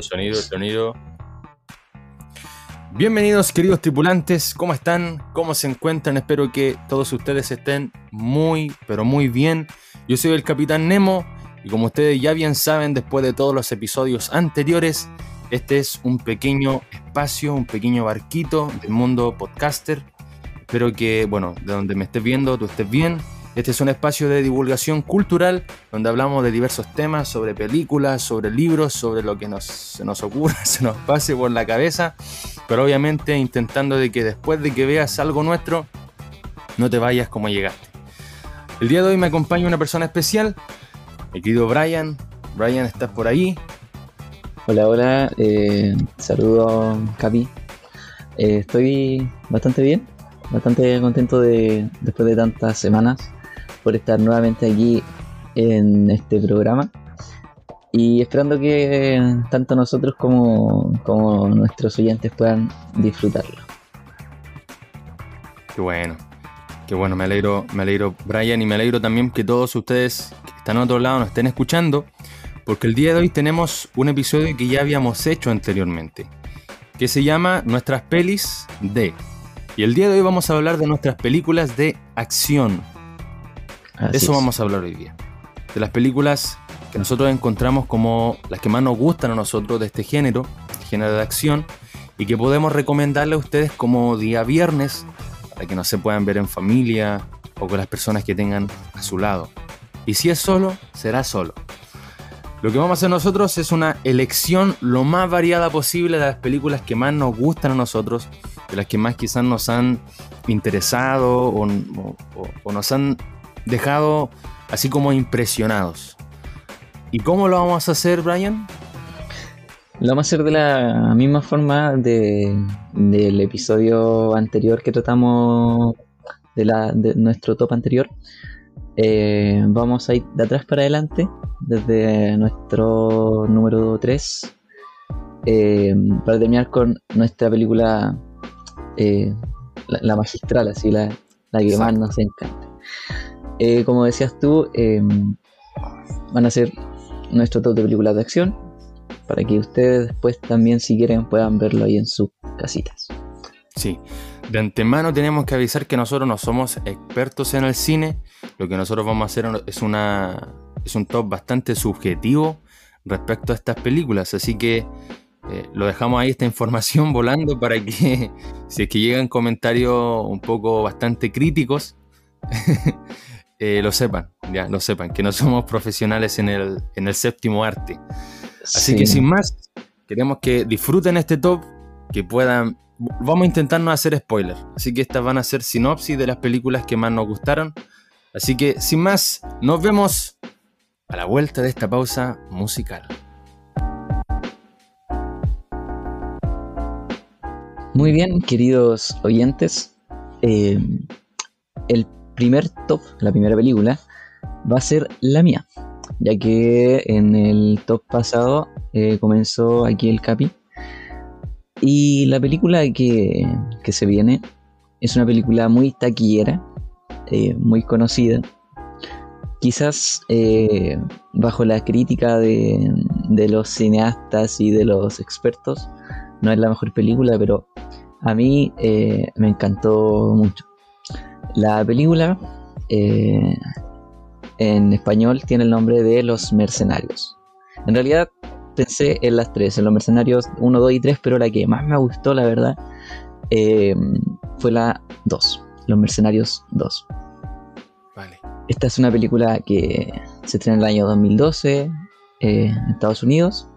Sonido, sonido. Bienvenidos queridos tripulantes, ¿cómo están? ¿Cómo se encuentran? Espero que todos ustedes estén muy, pero muy bien. Yo soy el Capitán Nemo y como ustedes ya bien saben después de todos los episodios anteriores, este es un pequeño espacio, un pequeño barquito del mundo podcaster. Espero que, bueno, de donde me estés viendo, tú estés bien. Este es un espacio de divulgación cultural donde hablamos de diversos temas, sobre películas, sobre libros, sobre lo que nos, se nos ocurra, se nos pase por la cabeza, pero obviamente intentando de que después de que veas algo nuestro, no te vayas como llegaste. El día de hoy me acompaña una persona especial, mi querido Brian. Brian, ¿estás por ahí? Hola, hola, eh, saludo Capi. Eh, estoy bastante bien, bastante contento de después de tantas semanas por estar nuevamente aquí en este programa y esperando que tanto nosotros como, como nuestros oyentes puedan disfrutarlo. Qué bueno, qué bueno, me alegro, me alegro Brian y me alegro también que todos ustedes que están a otro lado nos estén escuchando porque el día de hoy tenemos un episodio que ya habíamos hecho anteriormente, que se llama Nuestras pelis de. Y el día de hoy vamos a hablar de nuestras películas de acción. de eso vamos a hablar hoy día. De las películas que nosotros encontramos como las que más nos gustan a nosotros de este género, género de acción, y que podemos recomendarle a ustedes como día viernes para que no se puedan ver en familia o con las personas que tengan a su lado. Y si es solo, será solo. Lo que vamos a hacer nosotros es una elección lo más variada posible de las películas que más nos gustan a nosotros, de las que más quizás nos han interesado o, nos han dejado así como impresionados. ¿Y cómo lo vamos a hacer, Brian? Lo vamos a hacer de la misma forma de, del episodio anterior que tratamos de, la, de nuestro top anterior. Eh, vamos a ir de atrás para adelante, desde nuestro número 3, eh, para terminar con nuestra película, eh, la, magistral, así, la, que más nos encanta. como decías tú, van a ser nuestro top de películas de acción, para que ustedes después también, si quieren, puedan verlo ahí en sus casitas. Sí, de antemano tenemos que avisar que nosotros no somos expertos en el cine. Lo que nosotros vamos a hacer es, una, es un top bastante subjetivo respecto a estas películas. Así que eh, lo dejamos ahí esta información volando para que si es que llegan comentarios un poco bastante críticos, eh, lo sepan, ya lo sepan, que no somos profesionales en el, en el séptimo arte. Así que sin más, queremos que disfruten este top, que puedan vamos a intentar no hacer spoilers, así que estas van a ser sinopsis de las películas que más nos gustaron. Así que, sin más, nos vemos a la vuelta de esta pausa musical. Muy bien, queridos oyentes, eh, el primer top, la primera película, va a ser la mía, ya que en el top pasado eh, comenzó aquí el Capi y la película que, se viene es una película muy taquillera, eh, muy conocida. Quizás bajo la crítica de, los cineastas y de los expertos, no es la mejor película, pero a mí eh, me encantó mucho. La película en español tiene el nombre de Los Mercenarios. En realidad pensé en las tres, en los mercenarios 1, 2 y 3, pero la que más me gustó, la verdad, eh, fue la 2, los mercenarios 2. Vale. Esta es una película que se estrena en el año 2012 eh, en Estados Unidos.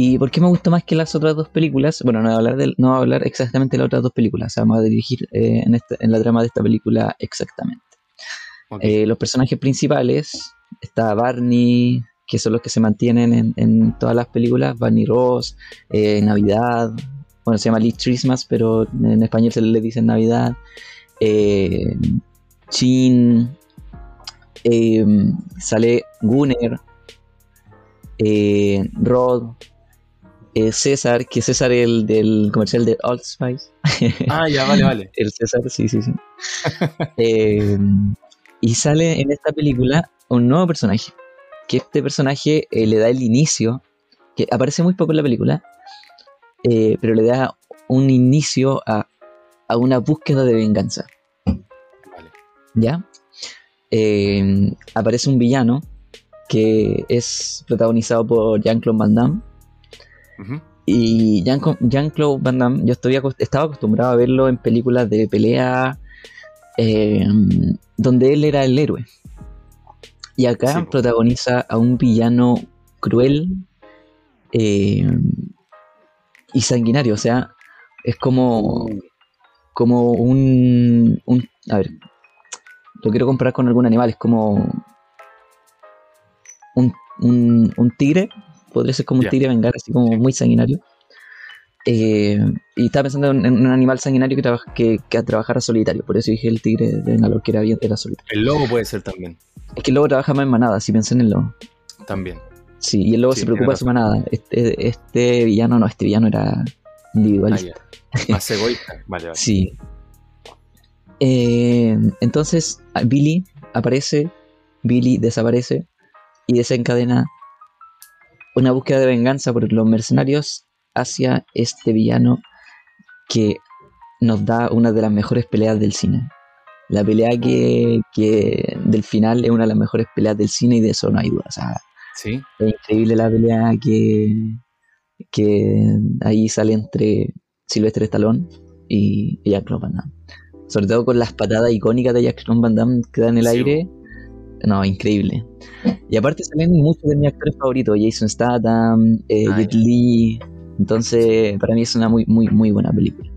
¿Y por qué me gustó más que las otras dos películas? Bueno, no voy a hablar, de, no a hablar exactamente de las otras dos películas, vamos a dirigir eh, en, en, la trama de esta película exactamente. los personajes principales, está Barney, que son los que se mantienen en, todas las películas, Barney Ross, eh, Navidad, bueno, se llama Lee Christmas, pero en español se le dice Navidad, eh, Chin, eh, sale Gunner, Rod, eh, César, que César el del comercial de Old Spice. Ah, ya, vale, vale. el César, sí, sí, sí. Eh, y sale en esta película un nuevo personaje. Que este personaje eh, le da el inicio, que aparece muy poco en la película, pero le da un inicio a, a una búsqueda de venganza. Vale. ¿Ya? Aparece un villano que es protagonizado por Jean-Claude Van Damme. Y Jean- Jean-Claude Van Damme, yo estoy acost- estaba acostumbrado a verlo en películas de pelea eh, donde él era el héroe. Y acá Sí, protagoniza a un villano cruel eh, y sanguinario. O sea, es como, como un, un- A ver, lo quiero comparar con algún animal. Es como un, un, un tigre. Podría ser como un tigre vengar, así como muy sanguinario. Eh, y estaba pensando en, en un animal sanguinario que, trabaja, que, que trabajara solitario. Por eso dije el tigre de Bengalor, que era, bien, era solitario. El lobo puede ser también. Es que el lobo trabaja más en manada, si pensé en el lobo. También. Sí, y el lobo Sí, se preocupa de su manada. Este, este villano no, este villano era Ah, individualista. ya. Más egoísta. Vale, vale. Sí. Eh, entonces Billy aparece, Billy desaparece y desencadena una búsqueda de venganza por los mercenarios hacia este villano que nos da una de las mejores peleas del cine. La pelea que, que del final es una de las mejores peleas del cine y de eso no hay duda. O sea, Sí. es increíble la pelea que, que ahí sale entre Sylvester Stallone y y Jack Van Damme. Sobre todo con las patadas icónicas de Jack Van Damme que da en el Sí, aire. No, increíble. Y aparte salen muchos de mis actores favoritos, Jason Statham, eh, Ah, Jet. Li. Entonces, para mí es una muy, muy, muy buena película.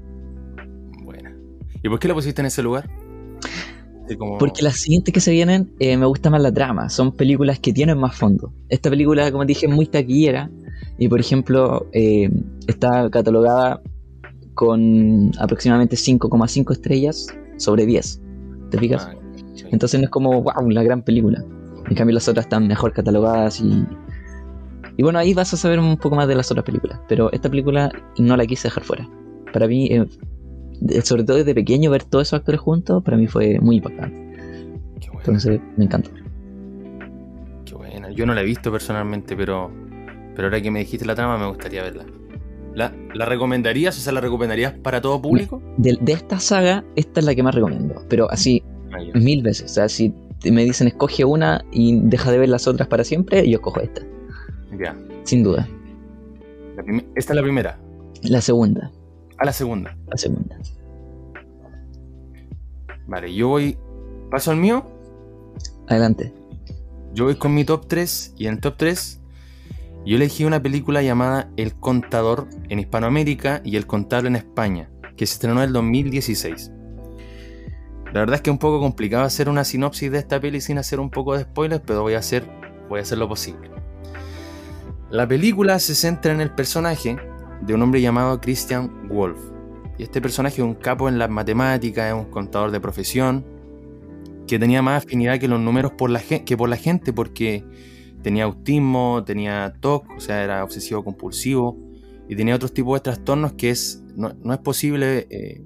Buena. ¿Y por qué la pusiste en ese lugar? Como- Porque las siguientes que se vienen eh, me gusta más la trama. Son películas que tienen más fondo. Esta película, como dije, es muy taquillera. Y por ejemplo, eh, está catalogada con aproximadamente 5,5 estrellas sobre 10. ¿Te fijas? Ah. Entonces no es como, wow, la gran película. En cambio, las otras están mejor catalogadas y. Y bueno, ahí vas a saber un poco más de las otras películas. Pero esta película no la quise dejar fuera. Para mí, eh, sobre todo desde pequeño, ver todos esos actores juntos, para mí fue muy impactante. Qué buena, Entonces, me encantó. qué buena. Yo no la he visto personalmente, pero, pero ahora que me dijiste la trama me gustaría verla. ¿La, ¿La recomendarías? O sea, ¿la recomendarías para todo público? De, de esta saga, esta es la que más recomiendo. Pero así, Ah, mil veces. O sea, si me dicen escoge una y deja de ver las otras para siempre, yo escojo esta. Ya. Sin duda. Esta es la primera. La segunda. A la segunda. La segunda. Vale, yo voy. ¿Paso al mío? Adelante. Yo voy con mi top 3 y en el top 3 yo elegí una película llamada El Contador en Hispanoamérica y El Contable en España, que se estrenó en el 2016. La verdad es que es un poco complicado hacer una sinopsis de esta peli sin hacer un poco de spoilers, pero voy a hacer, lo posible. La película se centra en el personaje de un hombre llamado Christian Wolf. Y este personaje es un capo en las matemáticas, es un contador de profesión, que tenía más afinidad que los números que por la gente porque tenía autismo, tenía TOC, o sea, era obsesivo compulsivo y tenía otros tipos de trastornos que es, no, no es posible eh,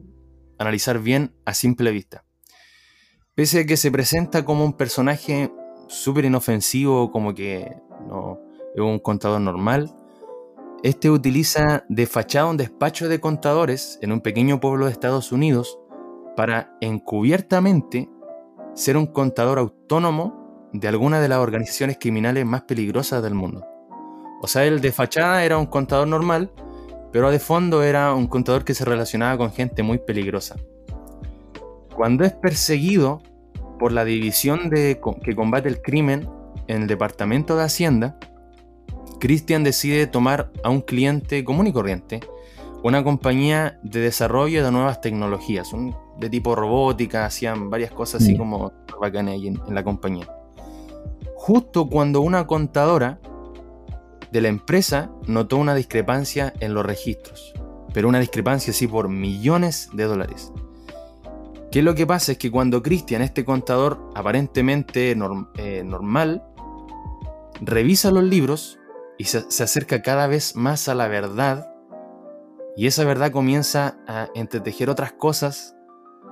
analizar bien a simple vista. Pese a que se presenta como un personaje súper inofensivo, como que no es un contador normal, este utiliza de fachada un despacho de contadores en un pequeño pueblo de Estados Unidos para encubiertamente ser un contador autónomo de alguna de las organizaciones criminales más peligrosas del mundo. O sea, el de fachada era un contador normal, pero de fondo era un contador que se relacionaba con gente muy peligrosa. Cuando es perseguido por la división de, que combate el crimen en el Departamento de Hacienda, Christian decide tomar a un cliente común y corriente, una compañía de desarrollo de nuevas tecnologías, un- de tipo robótica, hacían varias cosas así como bacanas ahí en, en la compañía. Justo cuando una contadora de la empresa notó una discrepancia en los registros, pero una discrepancia así por millones de dólares. ¿Qué lo que pasa? Es que cuando Christian, este contador aparentemente norm- eh, normal, revisa los libros, y se, se acerca cada vez más a la verdad y esa verdad comienza a entretejer otras cosas,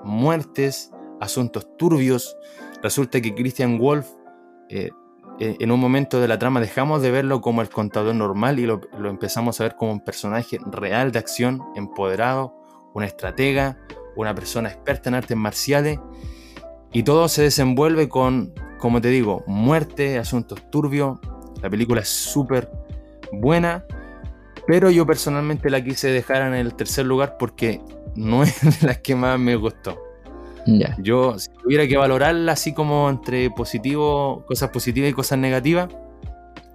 muertes, asuntos turbios. Resulta que Christian Wolf, eh, eh, en un momento de la trama, dejamos de verlo como el contador normal y lo, lo, empezamos a ver como un personaje real de acción, empoderado, una estratega, una persona experta en artes marciales. Y todo se desenvuelve con, como te digo, muerte, asuntos turbios. La película es súper buena pero yo personalmente la quise dejar en el tercer lugar porque no es de las que más me gustó. Yo, si tuviera que valorarla así como entre positivo, cosas positivas y cosas negativas,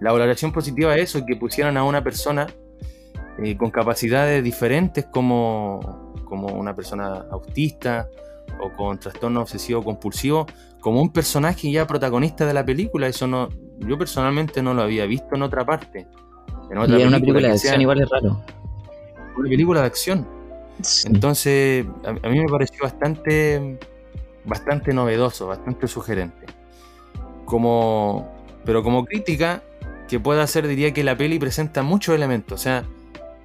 la valoración positiva es eso, que pusieran a una persona eh, con capacidades diferentes como, como una persona autista o con trastorno obsesivo compulsivo, como un personaje ya protagonista de la película. Eso no, yo personalmente no lo había visto en otra parte. En otra y en una película de acción igual es raro. Una película de acción. Sí. Entonces, a, a, mí me pareció bastante, bastante novedoso, bastante sugerente. Como, pero como crítica que pueda hacer, diría que la peli presenta muchos elementos. O sea,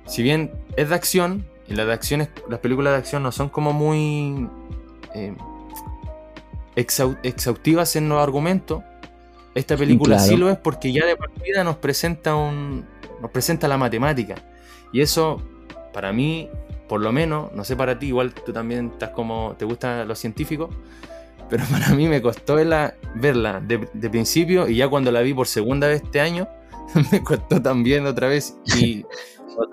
si bien es de acción, y las de acciones, las películas de acción no son como muy eh, exhaustivas en los argumentos, esta película claro. sí lo es porque ya de partida nos presenta un, nos presenta la matemática. Y eso, para mí, por lo menos, no sé para ti, igual tú también estás como, te gusta lo científico, pero para mí me costó verla, verla de, de, principio y ya cuando la vi por segunda vez este año, me costó también otra vez. Y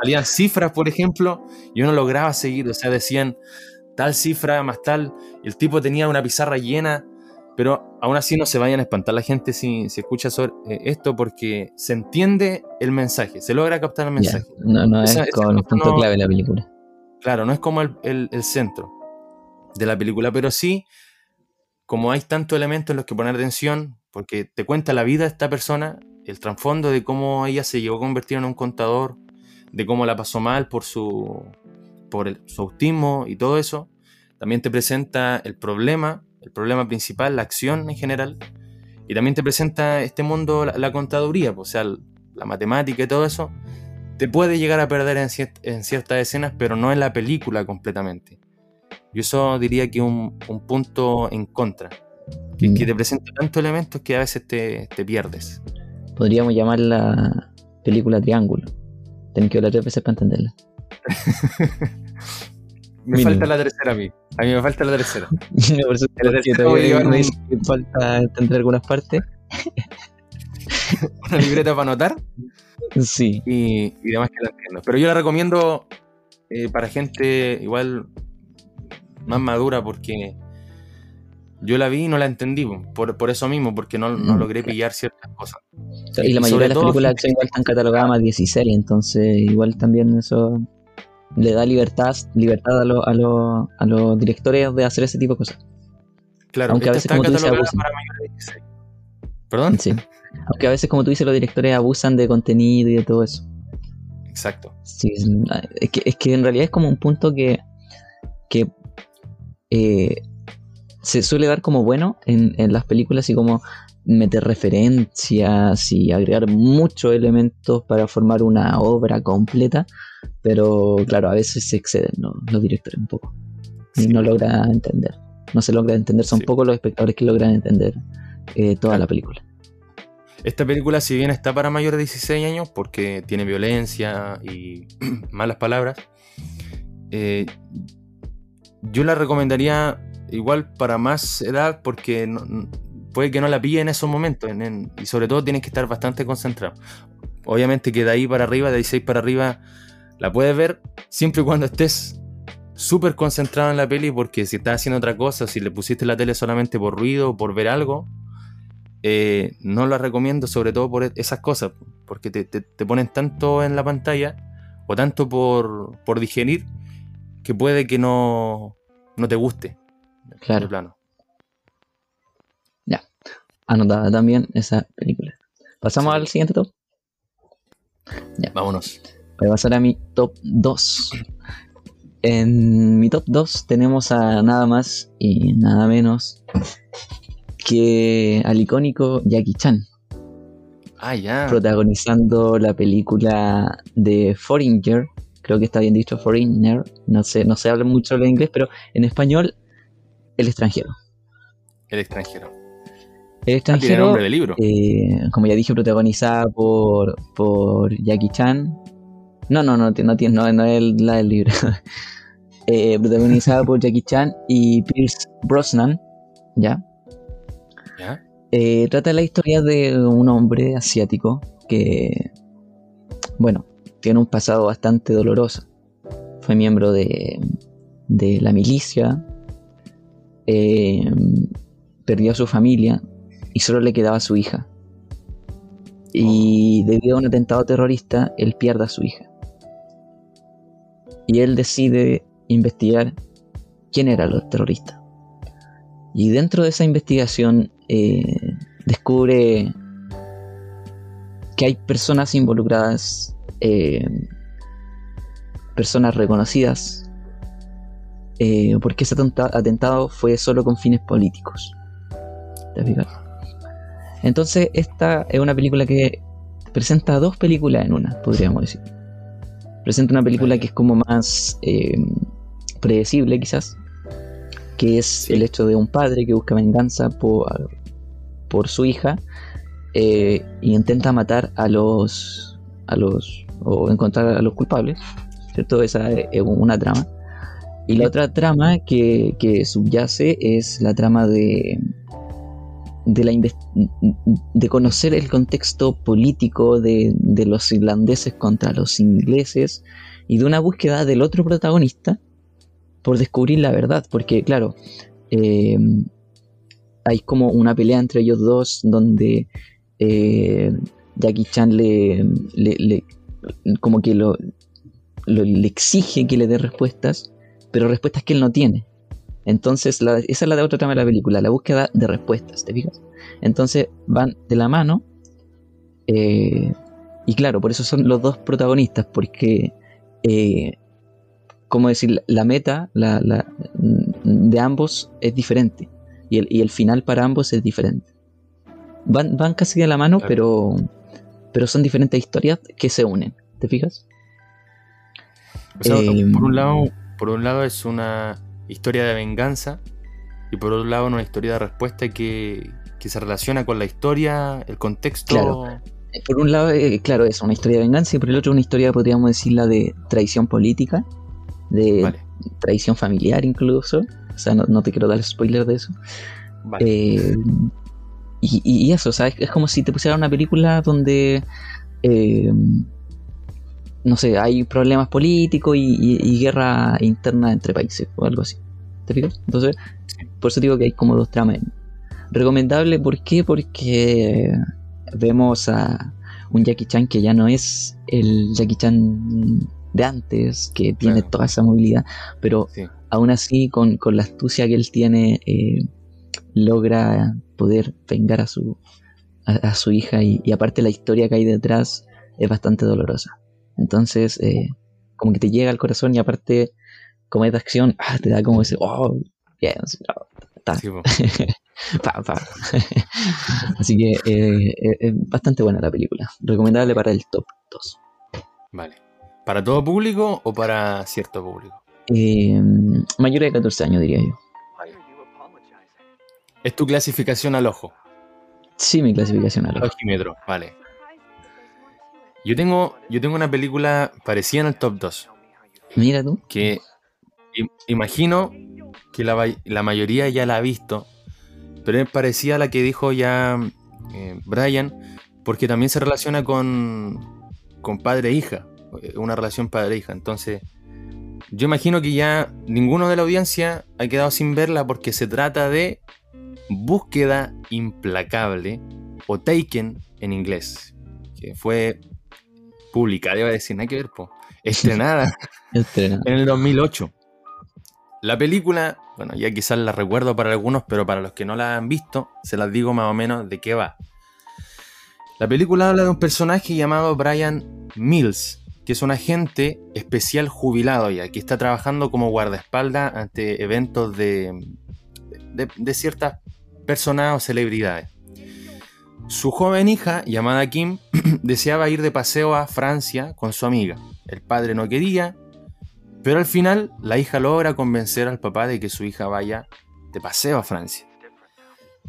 salían cifras, por ejemplo, yo no lograba seguir, o sea, decían tal cifra más tal, y el tipo tenía una pizarra llena pero aún así no se vayan a espantar la gente si, si escucha sobre, eh, esto porque se entiende el mensaje, se logra captar el mensaje. Yeah. No, no es como el punto no, clave de la película. Claro, no es como el, el, el, centro de la película, pero sí, como hay tantos elementos en los que poner atención, porque te cuenta la vida de esta persona, el trasfondo de cómo ella se llegó a convertir en un contador, de cómo la pasó mal por su, por el, su autismo y todo eso. También te presenta el problema el problema principal, la acción en general, y también te presenta este mundo, la, la contaduría, pues, o sea, la matemática y todo eso, te puede llegar a perder en, ciert en, ciertas escenas, pero no en la película completamente. Yo eso diría que un, un, punto en contra, que, mm. que, te presenta tantos elementos que a veces te, te pierdes. Podríamos llamarla película triángulo. Tienes que hablar tres veces para entenderla. Me Mínimo. falta la tercera a mí. A mí me falta la tercera. no, por eso la tercera voy a me falta entender algunas partes. Una libreta para anotar. Sí. Y, y, demás que la entiendo. Pero yo la recomiendo eh, para gente igual más madura porque yo la vi y no la entendí. Por, por eso mismo, porque no, no logré pillar ciertas cosas. Y la mayoría de las películas de igual están catalogadas más 16, entonces igual también eso le da libertad, libertad a, lo, a, lo, a los directores de hacer ese tipo de cosas. Claro, aunque a veces, como tú dices, abusan. ¿Perdón? Sí. Aunque a veces, como tú dices, los directores abusan de contenido y de todo eso. Exacto. Sí, es que, es que en realidad es como un punto que, que eh, se suele dar como bueno en, en, las películas y como meter referencias y agregar muchos elementos para formar una obra completa, pero claro, a veces se exceden ¿no? los directores un poco y sí. no logra entender. No se logra entender, son sí. pocos los espectadores que logran entender eh, toda la película. Esta película, si bien está para mayores de 16 años, porque tiene violencia y malas palabras, eh, yo la recomendaría igual para más edad, porque no, puede que no la pille en esos momentos, en, en, y sobre todo tienes que estar bastante concentrado. Obviamente que de ahí para arriba, de 16 para arriba, la puedes ver siempre y cuando estés súper concentrado en la peli, porque si estás haciendo otra cosa, si le pusiste la tele solamente por ruido o por ver algo, eh, no la recomiendo, sobre todo por esas cosas, porque te, te, te ponen tanto en la pantalla o tanto por, por, digerir que puede que no, no te guste. Claro. Plano. Ya, anotada también esa película. ¿Pasamos sí. al siguiente top? Ya. Vámonos. Voy a pasar a mi top 2. En mi top 2 tenemos a nada más y nada menos que al icónico Jackie Chan. Ah, ya. protagonizando la película de Foreigner, creo que está bien dicho Foreigner, no sé, no sé hablar mucho el inglés, pero en español, El extranjero. El extranjero. El Ah, tiene extranjero, nombre de libro. eh, como ya dije, protagonizada por, por Jackie Chan. No, no, no, no, tiene- no, no es la del libro. Eh, protagonizada por Jackie Chan y Pierce Brosnan, ¿ya? ¿Ya? Eh, trata la historia de un hombre asiático que, bueno, tiene un pasado bastante doloroso. Fue miembro de, de la milicia, eh, perdió a su familia y solo le quedaba su hija. Y debido a un atentado terrorista, él pierde a su hija. Y él decide investigar quién era el terrorista. Y dentro de esa investigación eh, descubre que hay personas involucradas, eh, personas reconocidas, eh, porque ese atenta- atentado fue solo con fines políticos. ¿Te fijas? Entonces, esta es una película que presenta dos películas en una, podríamos decir. Presenta una película que es como más eh, predecible, quizás, que es Sí. el hecho de un padre que busca venganza por, por su hija eh, y intenta matar a los a los o encontrar a los culpables cierto esa es es una trama y la otra trama que, que subyace es la trama de de la de conocer el contexto político de, de los irlandeses contra los ingleses y de una búsqueda del otro protagonista por descubrir la verdad porque claro eh, hay como una pelea entre ellos dos donde eh, Jackie Chan le, le- como que lo- le exige que le dé respuestas, pero respuestas que él no tiene. Entonces, la- esa es la de otra trama de la película, la búsqueda de respuestas, ¿te fijas? Entonces van de la mano. eh, y claro, por eso son los dos protagonistas, porque, eh, ¿cómo decir? La meta la, la- de ambos es diferente. Y el, y el final para ambos es diferente. Van, van casi de la mano, pero, pero son diferentes historias que se unen. ¿Te fijas? O sea, Eh, por un lado, por un lado es una historia de venganza y por otro lado una historia de respuesta que, que se relaciona con la historia, el contexto. Claro. Por un lado, eh, claro, es una historia de venganza y por el otro una historia, podríamos decirla, de traición política, de Vale, traición familiar incluso. O sea, no, no te quiero dar spoiler de eso. vale. Eh, y, y- y eso, o sea, es, es como si te pusieran una película donde, eh, no sé, hay problemas políticos y, y- y guerra interna entre países o algo así. ¿Te fijas? Entonces, por eso digo que hay como dos tramas. Recomendable, ¿por qué? Porque vemos a un Jackie Chan que ya no es el Jackie Chan de antes, que tiene Claro. toda esa movilidad, pero Sí. aún así, con, con la astucia que él tiene, eh, logra poder vengar a su, a, a su hija y, y aparte la historia que hay detrás es bastante dolorosa. Entonces, eh, como que te llega al corazón y aparte, como es de acción, ah, te da como ese, oh, bien, está, Sí, po. pa, pa. Así que eh, eh, es bastante buena la película. Recomendable para el top 2. Vale. ¿Para todo público o para cierto público? Eh, mayor de 14 años, diría yo. Es tu clasificación al ojo. Sí, mi clasificación a lo Ojímetro, vale. Yo tengo, yo tengo una película parecida en el top 2. Mira tú. que im- imagino que la, la mayoría ya la ha visto, pero es parecida a la que dijo ya eh, Brian, porque también se relaciona con, con padre e hija, eh, una relación padre-hija. Entonces, yo imagino que ya ninguno de la audiencia ha quedado sin verla porque se trata de Búsqueda Implacable o Taken en inglés, que fue publicada, iba a decir, nada que ver, po, estrenada Estrena. en el 2008. La película, bueno, ya quizás la recuerdo para algunos, pero para los que no la han visto, se las digo más o menos de qué va. La película habla de un personaje llamado Brian Mills, que es un agente especial jubilado ya, que está trabajando como guardaespaldas ante eventos de, de, de ciertas personas o celebridades. Su joven hija, llamada Kim, deseaba ir de paseo a Francia con su amiga. El padre no quería, pero al final la hija logra convencer al papá de que su hija vaya de paseo a Francia.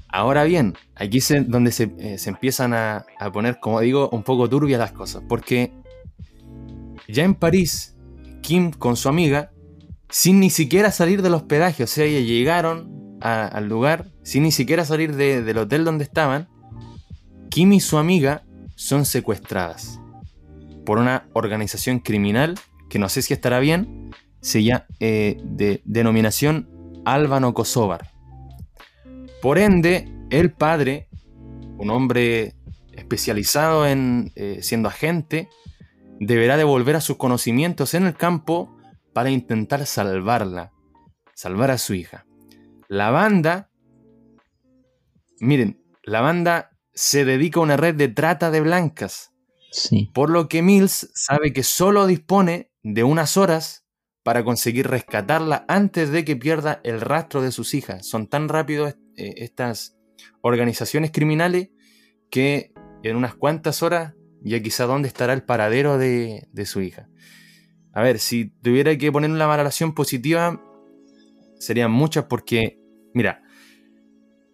Ahora bien, aquí es donde se, eh, empiezan a, poner, como digo, un poco turbias las cosas, porque ya en París, Kim con su amiga, sin ni siquiera salir del hospedaje, o sea, ya llegaron al lugar, sin ni siquiera salir del hotel donde estaban, Kim y su amiga son secuestradas por una organización criminal que no sé si estará bien, se llama eh, de denominación Álvano Kosovar. Por ende, el padre, un hombre especializado en eh, siendo agente, deberá devolver a sus conocimientos en el campo para intentar salvarla, salvar a su hija. La banda, miren, la banda se dedica a una red de trata de blancas, sí. por lo que Mills sabe que solo dispone de unas horas para conseguir rescatarla antes de que pierda el rastro de sus hijas. Son tan rápidos eh, estas organizaciones criminales que en unas cuantas horas ya quizá dónde estará el paradero de, su hija. A ver, si tuviera que poner una valoración positiva, serían muchas porque, mira,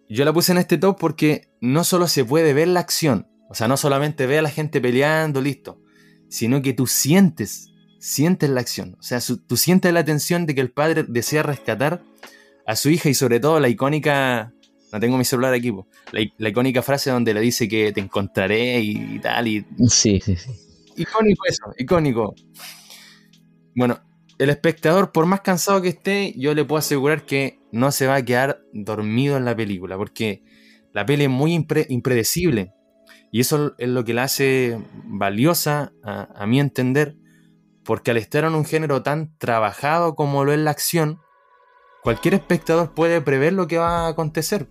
yo la puse en este top porque no solo se puede ver la acción, o sea, no solamente ve a la gente peleando, listo, sino que tú sientes sientes la acción. O sea, tú sientes la tensión de que el padre desea rescatar a su hija y sobre todo la icónica, no tengo mi celular aquí, la, icónica frase donde le dice que te encontraré y, tal. Y... Sí, sí, sí. Icónico eso, icónico. Bueno, el espectador, por más cansado que esté, yo le puedo asegurar que no se va a quedar dormido en la película, porque la peli es muy impredecible. Y eso es lo que la hace valiosa, a, mi entender, porque al estar en un género tan trabajado como lo es la acción, cualquier espectador puede prever lo que va a acontecer.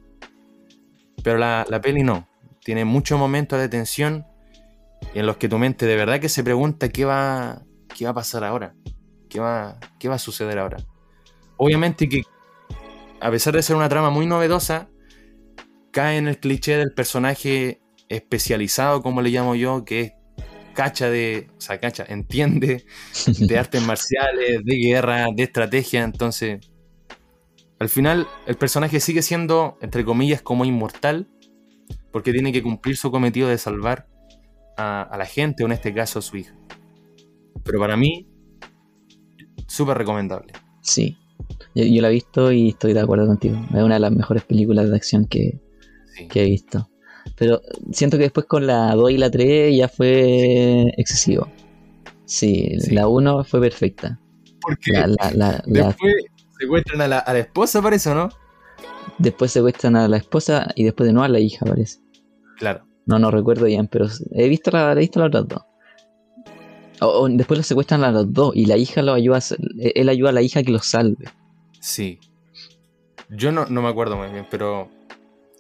Pero la, peli no. Tiene muchos momentos de tensión en los que tu mente de verdad que se pregunta qué va, qué va a pasar ahora. ¿Qué va, ¿Qué va a suceder ahora? Obviamente que, a pesar de ser una trama muy novedosa, cae en el cliché del personaje especializado, como le llamo yo, que es cacha de, o sea, cacha, entiende de artes marciales, de guerra, de estrategia, entonces al final el personaje sigue siendo, entre comillas, como inmortal, porque tiene que cumplir su cometido de salvar a, la gente, o en este caso a su hija. Pero para mí, súper recomendable. Sí, yo, la he visto y estoy de acuerdo contigo. Es una de las mejores películas de acción que, que he visto. Pero siento que después con la 2 y la 3 ya fue excesivo. Sí, la 1 fue perfecta. Porque después secuestran a la, a la esposa, parece, ¿o no? Después secuestran a la esposa y después de nuevo a la hija, parece. Claro. No, no recuerdo bien, pero he visto, la, he visto las otras dos. O, después lo secuestran a los dos y la hija lo ayuda, él ayuda a la hija que lo salve. Sí. Yo no, no me acuerdo muy bien, pero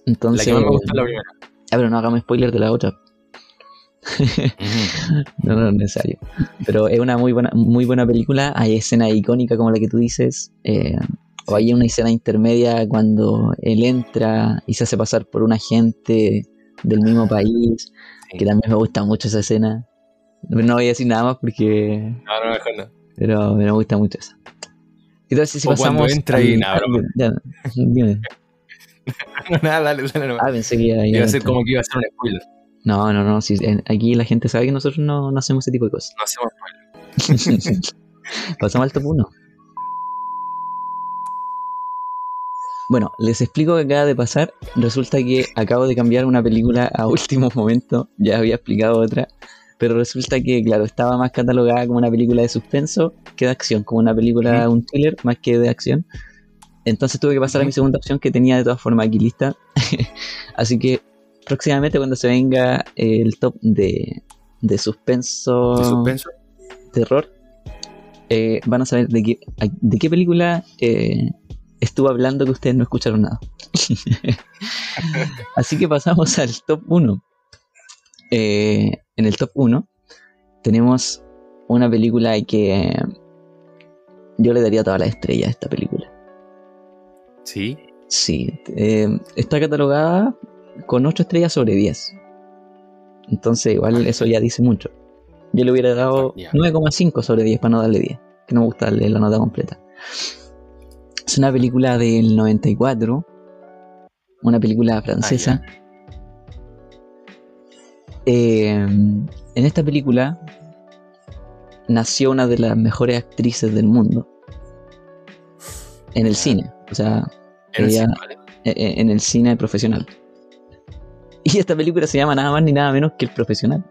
entonces, la que más me gusta es la primera. Ah, pero no hagamos spoiler de la otra. no, no es necesario. Pero es una muy buena, muy buena película. Hay escenas icónicas como la que tú dices. Eh, o hay una escena intermedia cuando él entra y se hace pasar por un agente del mismo país. Que también me gusta mucho esa escena. No voy a decir nada más porque. No, no, mejor no. Pero me gusta mucho esa. Entonces, si pasamos. Cuando entra y nada, ya, dime. Nada, dale, dale. Ah, pensé que iba, iba a ser como que iba a ser un spoiler. No, no, no. Si, aquí la gente sabe que nosotros no, no hacemos ese tipo de cosas. No hacemos spoiler. Pasamos al top 1. Bueno, les explico que acaba de pasar. Resulta que acabo de cambiar una película a último momento. Ya había explicado otra. Pero resulta que, claro, estaba más catalogada como una película de suspenso que de acción. Como una película, un thriller más que de acción. Entonces tuve que pasar a mi segunda opción que tenía de todas formas aquí lista. Así que próximamente cuando se venga el top de, de suspenso, ¿De suspenso? terror, eh, van a saber de qué, de qué película eh, estuvo hablando que ustedes no escucharon nada. Así que pasamos al top 1. Eh, en el top 1 tenemos una película que yo le daría toda la estrella a esta película. Sí. Sí. Eh, está catalogada con 8 estrellas sobre 10. Entonces, igual eso ya dice mucho. Yo le hubiera dado 9,5 sobre 10 para no darle 10, que no me gusta darle la nota completa. Es una película del 94, una película francesa. Ah, Eh, en esta película nació una de las mejores actrices del mundo. En el cine, o sea, En el cine, ¿vale? eh, eh, en el cine profesional. Y esta película se llama nada más ni nada menos que El Profesional.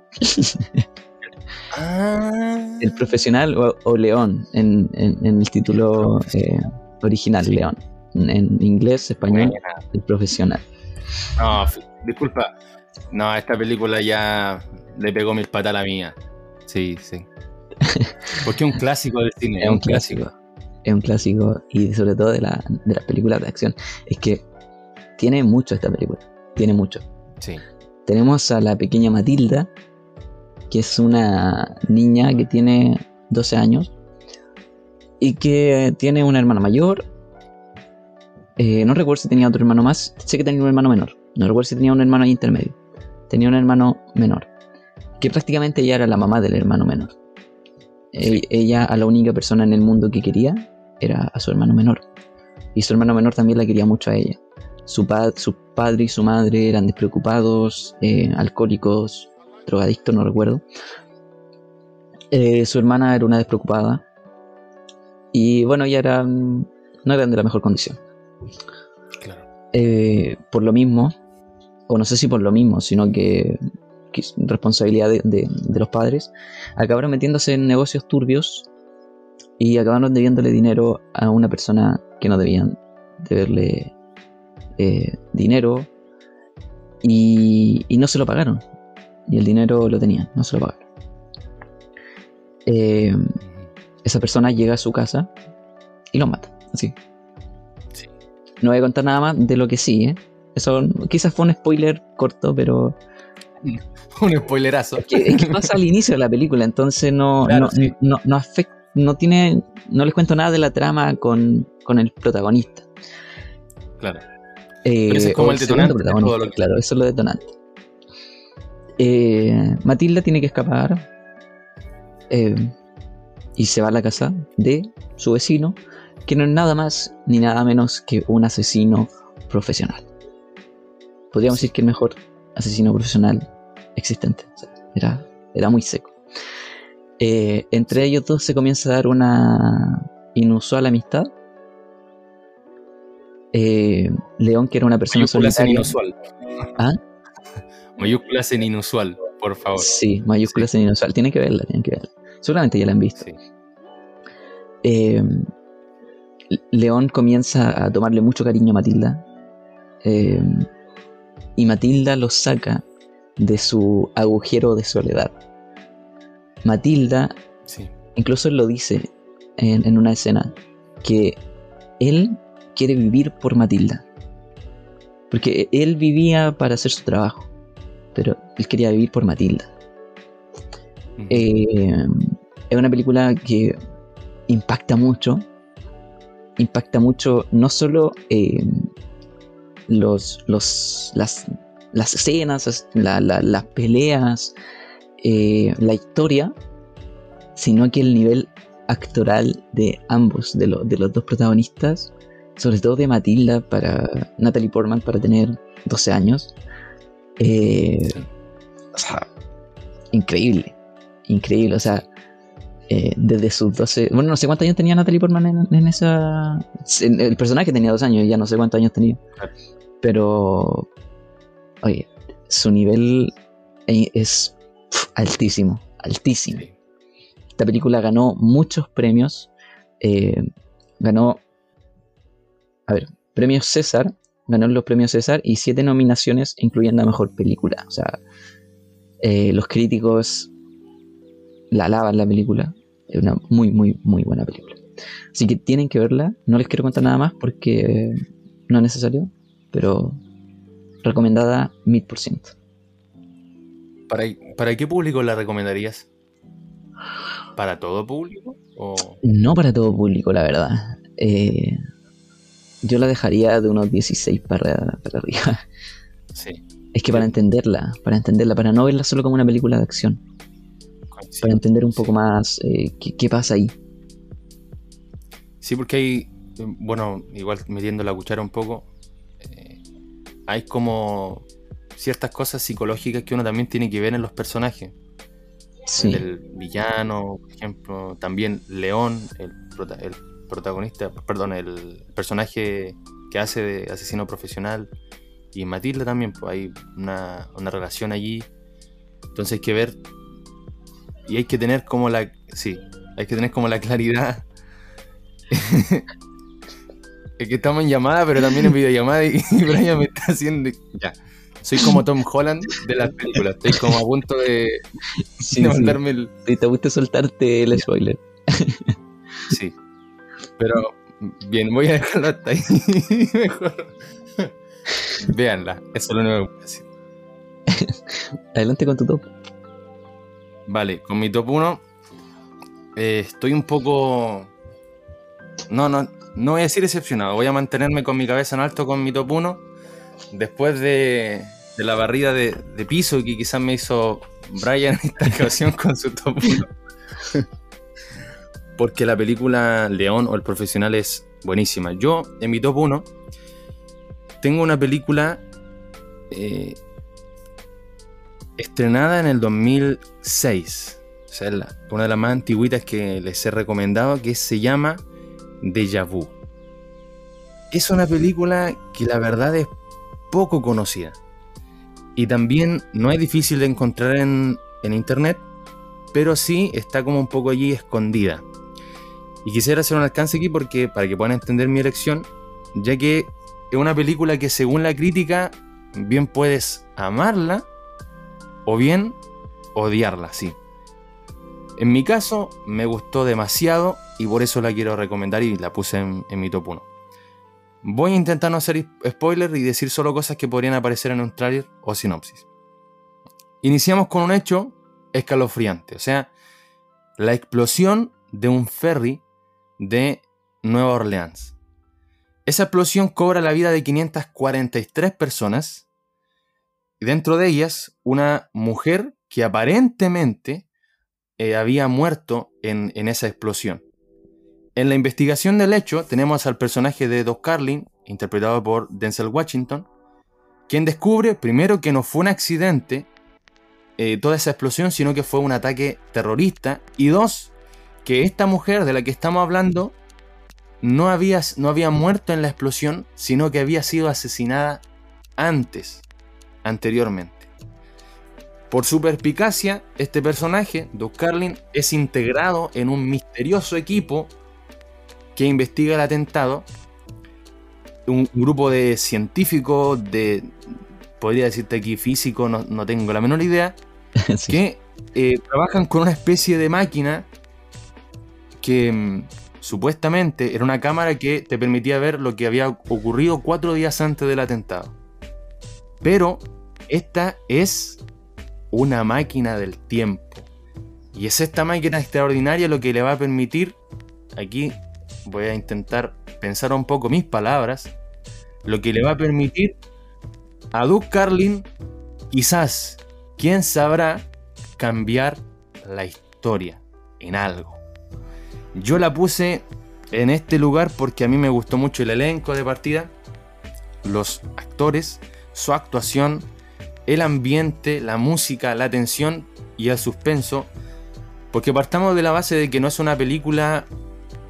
Ah, El Profesional o, o León en, en- en el título eh, original, Sí. León. En, en inglés, español, buena. El Profesional. No, disculpa. No, esta película ya le pegó mil patas a la mía. Sí, sí. Porque es un clásico del cine. Es un clásico. Es un clásico y sobre todo de, la- de las películas de acción. Es que tiene mucho esta película. Tiene mucho. Sí. Tenemos a la pequeña Matilda, que es una niña que tiene 12 años y que tiene una hermana mayor. Eh, no recuerdo si tenía otro hermano más. Sé que tenía un hermano menor. No recuerdo si tenía un hermano ahí intermedio. Tenía un hermano menor. Que prácticamente ella era la mamá del hermano menor. E- ella a la única persona en el mundo que quería era a su hermano menor. Y su hermano menor también la quería mucho a ella. Su, pa- su padre y su madre eran despreocupados, eh, alcohólicos, drogadictos, no recuerdo. Eh, su hermana era una despreocupada. Y bueno, ella era, mm, no eran de la mejor condición. Claro. Eh, por lo mismo, o no sé si por lo mismo, sino que, que es responsabilidad de, de- de los padres, acabaron metiéndose en negocios turbios y acabaron debiéndole dinero a una persona que no debían deberle eh, dinero y, y no se lo pagaron. Y el dinero lo tenían, no se lo pagaron. Eh, esa persona llega a su casa y lo mata. Así. Sí. No voy a contar nada más de lo que sigue. Eso quizás fue un spoiler corto, pero Un spoilerazo. es que, es que pasa al inicio de la película, entonces no, Claro, no, sí. no, no afect- no tiene, no les cuento nada de la trama con, con el protagonista. Claro. Eh, Pero ese es como el detonante de protagonista, todo lo que- Claro, eso es lo detonante. Eh, Matilda tiene que escapar eh, y se va a la casa de su vecino, que no es nada más ni nada menos que un asesino profesional. Podríamos decir que el mejor asesino profesional existente. O sea, Era, era muy seco. Eh, entre ellos dos se comienza a dar una inusual amistad. Eh, León, que era una persona Mayúsculas en solitaria. inusual. ¿Ah? Mayúsculas en inusual, por favor. Sí, mayúsculas en inusual. Tienen que verla, tienen que verla. Seguramente ya la han visto. Sí. Eh, León comienza a tomarle mucho cariño a Matilda. eh, y Matilda lo saca de su agujero de soledad. Matilda, Sí. incluso él lo dice en, en una escena, que él quiere vivir por Matilda. Porque él vivía para hacer su trabajo, pero él quería vivir por Matilda. Eh, es una película que impacta mucho. Impacta mucho no solo eh, los, los, las, las escenas, as- la- la- las peleas, eh, la historia, sino que el nivel actoral de ambos, de, lo- de los dos protagonistas, sobre todo de Matilda para Natalie Portman para tener 12 años. eh, o sea, increíble, increíble, o sea, eh, desde sus 12, bueno, no sé cuántos años tenía Natalie Portman en, en esa, en- el personaje tenía dos años, ya no sé cuántos años tenía, pero, oye, su nivel es altísimo, altísimo. Esta película ganó muchos premios. eh, ganó. A ver, premios César. Ganó los premios César y siete nominaciones, incluyendo a mejor película. O sea, eh, los críticos la alaban la película. Es una muy, muy, muy buena película. Así que tienen que verla. No les quiero contar nada más porque no es necesario. Pero recomendada mil por ciento. ¿Para, ¿Para qué público la recomendarías? ¿Para todo público? ¿O... No para todo público, la verdad. Eh, yo la dejaría de unos 16 para, para arriba. Sí. Es que para entenderla, para entenderla, para no verla solo como una película de acción, para entender un poco Sí. más eh, qué, qué pasa ahí. Sí, porque hay, bueno, igual metiendo la cuchara un poco, eh, hay como ciertas cosas psicológicas que uno también tiene que ver en los personajes. Sí, Del villano, por ejemplo, también León, el, prota- el protagonista, perdón, el personaje que hace de asesino profesional, y Matilda también, pues hay una, una relación allí. Entonces hay que ver y hay que tener como la, sí, hay que tener como la claridad. es que estamos en llamada, pero también en videollamada y, y Brian me está haciendo, ya. Soy como Tom Holland de las películas, estoy como a punto de, sí, de sí. mandarme el, Y te gusta soltarte el spoiler. Sí. Pero, bien, voy a dejarlo hasta ahí. Mejor. Véanla, eso es lo único que puedo decir. Adelante con tu top. Vale, con mi top 1 estoy un poco... No, no, no voy a decir decepcionado, voy a mantenerme con mi cabeza en alto con mi top 1. Después de, de la barrida de, de piso que quizás me hizo Brian en esta ocasión con su top 1. Porque la película León o El Profesional es buenísima. Yo, en mi top 1, tengo una película eh, estrenada en el 2006. O una de las más antiguitas que les he recomendado, que se llama Deja Vu. Es una película que la verdad es poco conocida. Y también no es difícil de encontrar en, en internet, pero sí está como un poco allí escondida. Y quisiera hacer un alcance aquí porque para que puedan entender mi elección, ya que es una película que según la crítica, bien puedes amarla o bien odiarla, sí. En mi caso, me gustó demasiado y por eso la quiero recomendar y la puse en, en mi top 1. Voy a intentar no hacer spoiler y decir solo cosas que podrían aparecer en un tráiler o sinopsis. Iniciamos con un hecho escalofriante, o sea, la explosión de un ferry de Nueva Orleans. Esa explosión cobra la vida de 543 personas y dentro de ellas una mujer que aparentemente eh, había muerto en esa explosión. En la investigación del hecho tenemos al personaje de Doc Carlin, interpretado por Denzel Washington, quien descubre primero que no fue un accidente eh, toda esa explosión, sino que fue un ataque terrorista, y dos, que esta mujer de la que estamos hablando no había, no había muerto en la explosión, sino que había sido asesinada antes, anteriormente. Por su perspicacia, este personaje, Doc Carlin, es integrado en un misterioso equipo que investiga el atentado. Un grupo de científicos, de, podría decirte aquí físico, no, no tengo la menor idea, Sí. que eh, trabajan con una especie de máquina que mm, supuestamente era una cámara que te permitía ver lo que había ocurrido cuatro días antes del atentado. Pero esta es una máquina del tiempo. Y es esta máquina extraordinaria lo que le va a permitir, aquí voy a intentar pensar un poco mis palabras, lo que le va a permitir a Doug Carlin, quizás, quién sabrá, cambiar la historia en algo. Yo la puse en este lugar porque a mí me gustó mucho el elenco de partida, los actores, su actuación, el ambiente, la música, la tensión y el suspenso. Porque partamos de la base de que no es una película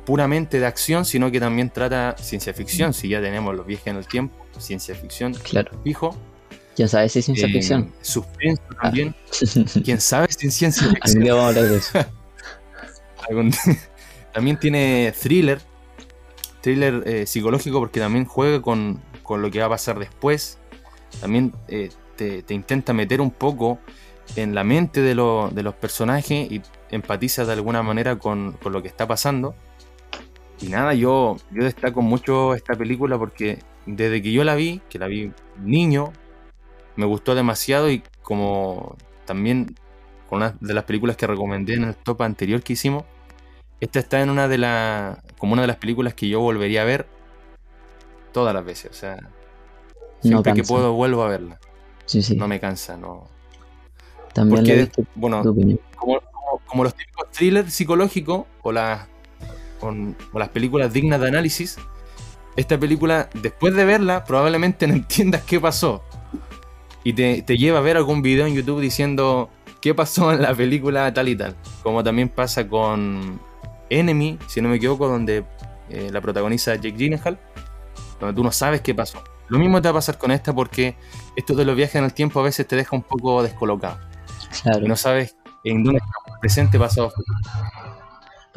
puramente de acción, sino que también trata ciencia ficción. Si ya tenemos los viajes en el tiempo, ciencia ficción, Claro. fijo. Ya sabes si es ciencia Eh, ficción. Suspenso también. ¿Quién sabe si es ciencia ficción? día vamos a hablar de eso. Algún día. También tiene thriller, thriller eh, psicológico porque también juega con, con lo que va a pasar después. También eh, te, te intenta meter un poco en la mente de, lo- de los personajes y empatiza de alguna manera con, con lo que está pasando. Y nada, yo, yo destaco mucho esta película porque desde que yo la vi, que la vi niño, me gustó demasiado y como también con una de las películas que recomendé en el top anterior que hicimos, esta está en una de las como una de las películas que yo volvería a ver todas las veces, o sea, siempre que puedo vuelvo a verla. Sí, sí. No me cansa, no. También Porque, le bueno, como- como los típicos thrillers psicológicos o las, con- o las películas dignas de análisis, esta película, después de verla, probablemente no entiendas qué pasó. Y te, te lleva a ver algún video en YouTube diciendo qué pasó en la película tal y tal. Como también pasa con Enemy, si no me equivoco, donde eh, la protagoniza Jake Gyllenhaal, donde tú no sabes qué pasó. Lo mismo te va a pasar con esta porque esto de los viajes en el tiempo a veces te deja un poco descolocado. Claro. Y no sabes en dónde está presente, pasado, futuro.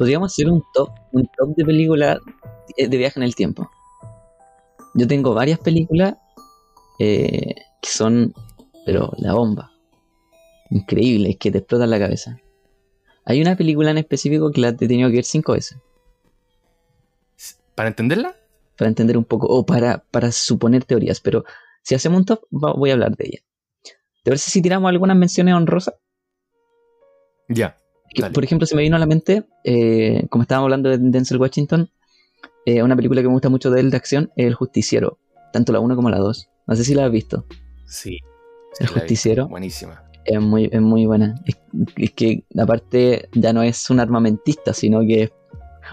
Podríamos hacer un top, un top de películas de viaje en el tiempo. Yo tengo varias películas eh, que son, pero la bomba. Increíbles, que te explotan la cabeza. Hay una película en específico que la he tenido que ver cinco veces. ¿Para entenderla? Para entender un poco, o para, para suponer teorías. Pero si hacemos un top, voy a hablar de ella. ¿Te parece si tiramos algunas menciones honrosas? Ya. Que, por ejemplo, se me vino a la mente, eh, como estábamos hablando de Denzel Washington, eh, una película que me gusta mucho de él de acción, El Justiciero, tanto la 1 como la 2. No sé si la has visto. Sí. El Sí, justiciero. Buenísima. Es muy, es muy buena. Es, es que aparte ya no es un armamentista, sino que es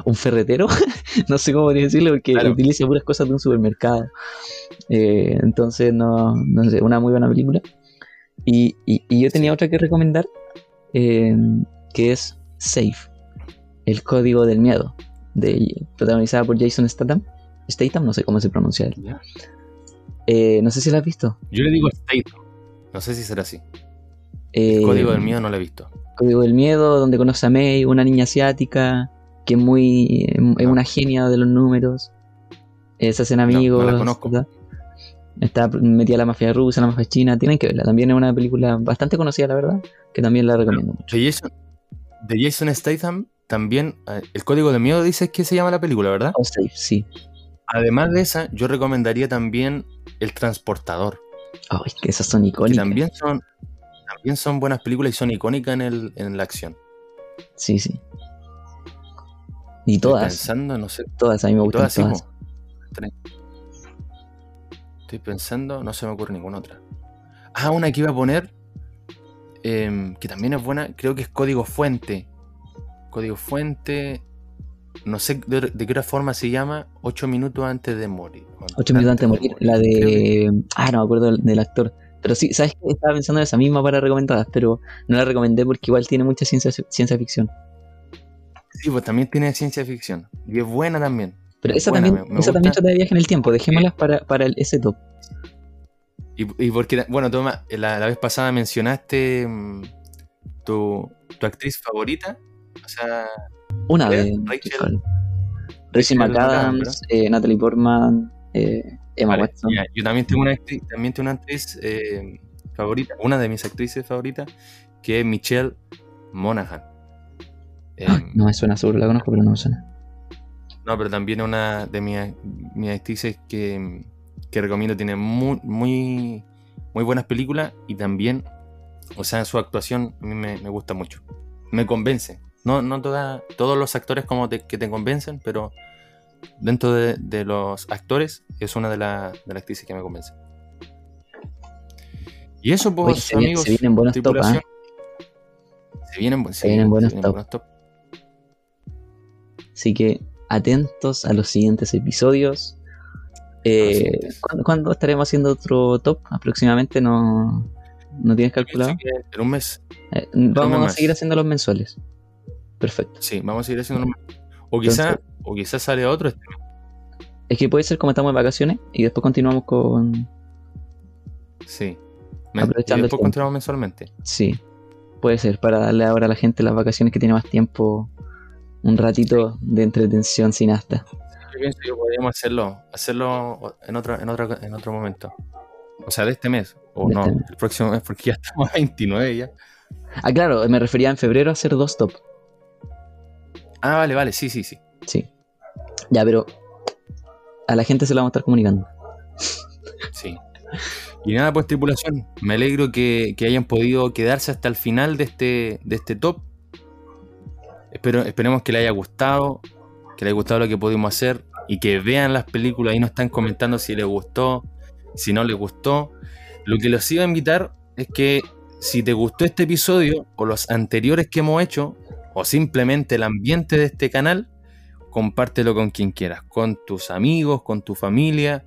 un ferretero. no sé cómo decirlo, porque Claro. utiliza puras cosas de un supermercado. Eh, entonces, no, no sé, una muy buena película. Y, y- y yo tenía Sí. otra que recomendar, eh, que es Safe, el código del miedo, de, protagonizada por Jason Statham. Statham, no sé cómo se pronuncia él. Eh, no sé si la has visto. Yo le digo Statham. No sé si será así. Eh, Código del Miedo no lo he visto. Código del Miedo, donde conoce a May, una niña asiática, que es muy. es No. una genia de los números. Eh, se hacen amigos. no la conozco. ¿verdad? Está metida la mafia rusa, la mafia china. Tienen que verla. También es una película bastante conocida, la verdad. Que también la recomiendo Jason, de Jason Statham también. eh, El Código del Miedo dice que se llama la película, ¿verdad? Oh, sí. Además de esa, yo recomendaría también El Transportador. Ay, es que esas son Que icónicas. también son, también son buenas películas y son icónicas en, el, en la acción. Sí, sí. Y Estoy todas. pensando, no sé. Todas, a mí me gustan todas, todas. Estoy pensando, no se me ocurre ninguna otra. Ah, una que iba a poner, em, que también es buena, creo que es Código Fuente. Código Fuente, no sé de, de qué otra forma se llama, ocho minutos antes de morir. Ocho minutos antes de morir. La que- de. Ah, no me acuerdo del, del actor. Pero sí, ¿sabes qué? Estaba pensando en esa misma para recomendadas, pero no la recomendé porque igual tiene mucha ciencia, ciencia ficción. Sí, pues también tiene ciencia ficción. Y es buena también. Pero Es esa buena, también, me- me esa también trata de viaje en el tiempo. Dejémoslas para, para el, ese top. Y, y porque, bueno, toma, la, la vez pasada mencionaste mm, tu, tu actriz favorita. O sea, Una ¿Cuál de es? Rachel- Rachel McAdams, eh, Natalie Portman, eh, Emma Vale, Watson. ya, yo también tengo una actriz, también tengo una actriz eh, favorita, una de mis actrices favoritas, que es Michelle Monaghan. Ah, no me suena, seguro la conozco, pero no me suena. no, pero también una de mis, mis actrices que, que recomiendo, tiene muy, muy, muy buenas películas y también, o sea, su actuación a mí me, me gusta mucho. Me convence. No, no toda- todos los actores como te- que te convencen, pero dentro de, de los actores es una de, la- de las actrices que me convence. Y eso, pues, Oye, se amigos, se vienen buenos top, tripulación. Se vienen, bu- sí, vienen buenos se top. top. Así que atentos a los siguientes episodios. Eh, siguientes. ¿cuándo, cuándo estaremos haciendo otro top? Aproximadamente no, no tienes calculado. En un mes. Eh, vamos a más. seguir haciendo los mensuales. Perfecto. Sí, vamos a seguir haciendo un mes. O quizá, Entonces- o quizá sale otro. este Es que puede ser como estamos de vacaciones y después continuamos con. Sí. Men- Aprovechando y el después continuamos mensualmente. Sí, puede ser para darle ahora a la gente las vacaciones que tiene más tiempo. Un ratito de entretención sin hasta. Yo pienso que podríamos hacerlo, hacerlo en otro, en otro, en otro momento. O sea, de este mes. O De no, este el próximo mes, porque ya estamos a 29 ya. Ah, claro, me refería en febrero a hacer dos top. Ah, vale, vale, sí, sí, sí. Sí. Ya, pero a la gente se lo vamos a estar comunicando. Sí. Y nada, pues tripulación, me alegro que, que hayan podido quedarse hasta el final de este, de este top. Espero, esperemos que les haya gustado, que les gustado lo que pudimos hacer y que vean las películas y nos están comentando si les gustó, si no les gustó. Lo que los iba a invitar es que si te gustó este episodio o los anteriores que hemos hecho, o simplemente el ambiente de este canal, compártelo con quien quieras, con tus amigos, con tu familia,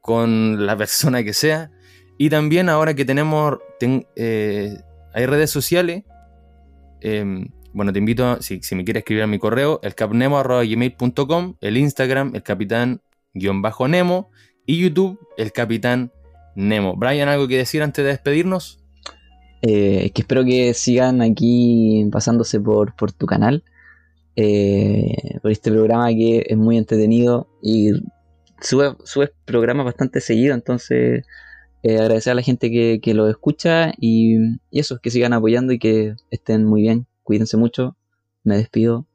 con la persona que sea. Y también ahora que tenemos, eh, hay redes sociales, em, bueno, te invito, si, si, me quieres escribir a mi correo, el capnemo.gmail.com, el Instagram, el capitán-nemo, y YouTube, el capitán Nemo. Brian, ¿algo que decir antes de despedirnos? Eh, que espero que sigan aquí pasándose por, por tu canal, eh, por este programa que es muy entretenido y sube, sube programas bastante seguido, entonces eh, agradecer a la gente que, lo escucha y, y eso, que sigan apoyando y que estén muy bien, cuídense mucho, me despido,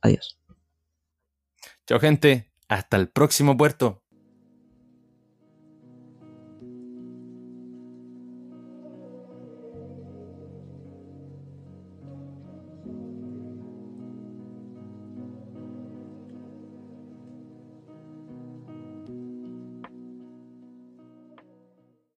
adiós. Chao gente, hasta el próximo puerto.